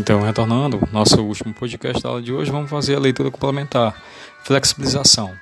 Então, retornando, nosso último podcast da aula de hoje, vamos fazer a leitura complementar, flexibilização.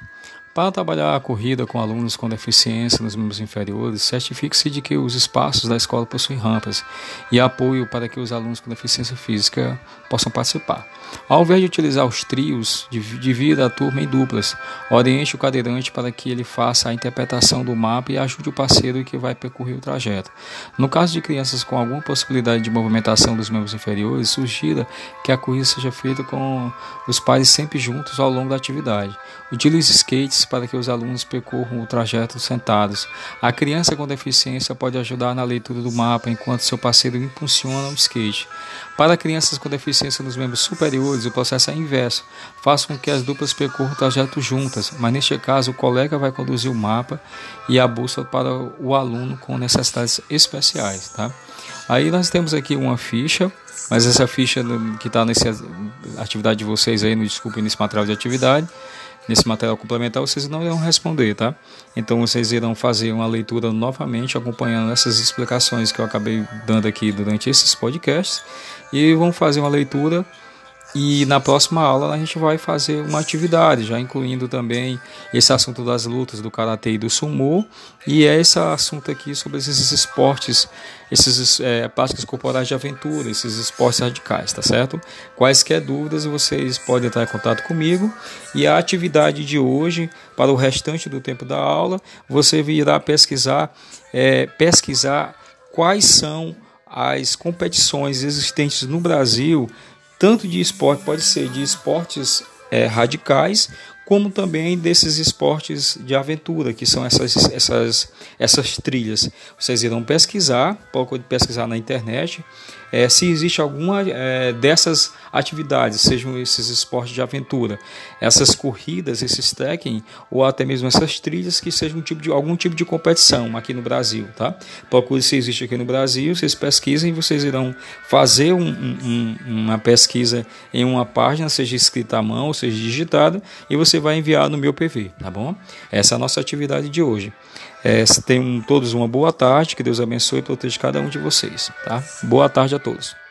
Para trabalhar a corrida com alunos com deficiência nos membros inferiores, certifique-se de que os espaços da escola possuem rampas e apoio para que os alunos com deficiência física possam participar. Ao invés de utilizar os trios, divida a turma em duplas. Oriente o cadeirante para que ele faça a interpretação do mapa e ajude o parceiro que vai percorrer o trajeto. No caso de crianças com alguma possibilidade de movimentação dos membros inferiores, sugira que a corrida seja feita com os pais sempre juntos ao longo da atividade. Utilize skates para que os alunos percorram o trajeto sentados. A criança com deficiência pode ajudar na leitura do mapa enquanto seu parceiro impulsiona o skate. Para crianças com deficiência nos membros superiores, o processo é inverso. Faça com que as duplas percorram o trajeto juntas, mas neste caso o colega vai conduzir o mapa e a bússola para o aluno com necessidades especiais. Tá? Aí nós temos aqui uma ficha, mas essa ficha que está nessa atividade de vocês aí, no desculpe, nesse material de atividade, nesse material complementar, vocês não irão responder, tá? Então vocês irão fazer uma leitura novamente, acompanhando essas explicações que eu acabei dando aqui durante esses podcasts, e vão fazer uma leitura e na próxima aula a gente vai fazer uma atividade, já incluindo também esse assunto das lutas do karatê e do sumo, e é esse assunto aqui sobre esses esportes, esses é, práticas corporais de aventura, esses esportes radicais, tá certo? Quaisquer dúvidas vocês podem entrar em contato comigo. E a atividade de hoje, para o restante do tempo da aula, você virá pesquisar, é, pesquisar quais são as competições existentes no Brasil tanto de esporte, pode ser de esportes é, radicais, como também desses esportes de aventura, que são essas, essas, essas trilhas. Vocês irão pesquisar, pode pesquisar na internet, é, se existe alguma é, dessas atividades, sejam esses esportes de aventura, essas corridas, esses trekking, ou até mesmo essas trilhas que sejam um tipo de, algum tipo de competição aqui no Brasil. Tá? Procure se existe aqui no Brasil, vocês pesquisem, vocês irão fazer um, um, uma pesquisa em uma página, seja escrita à mão, seja digitada, e você você vai enviar no meu PV, tá bom? Essa é a nossa atividade de hoje. É, tenham todos uma boa tarde, que Deus abençoe e proteja cada um de vocês, tá? Boa tarde a todos.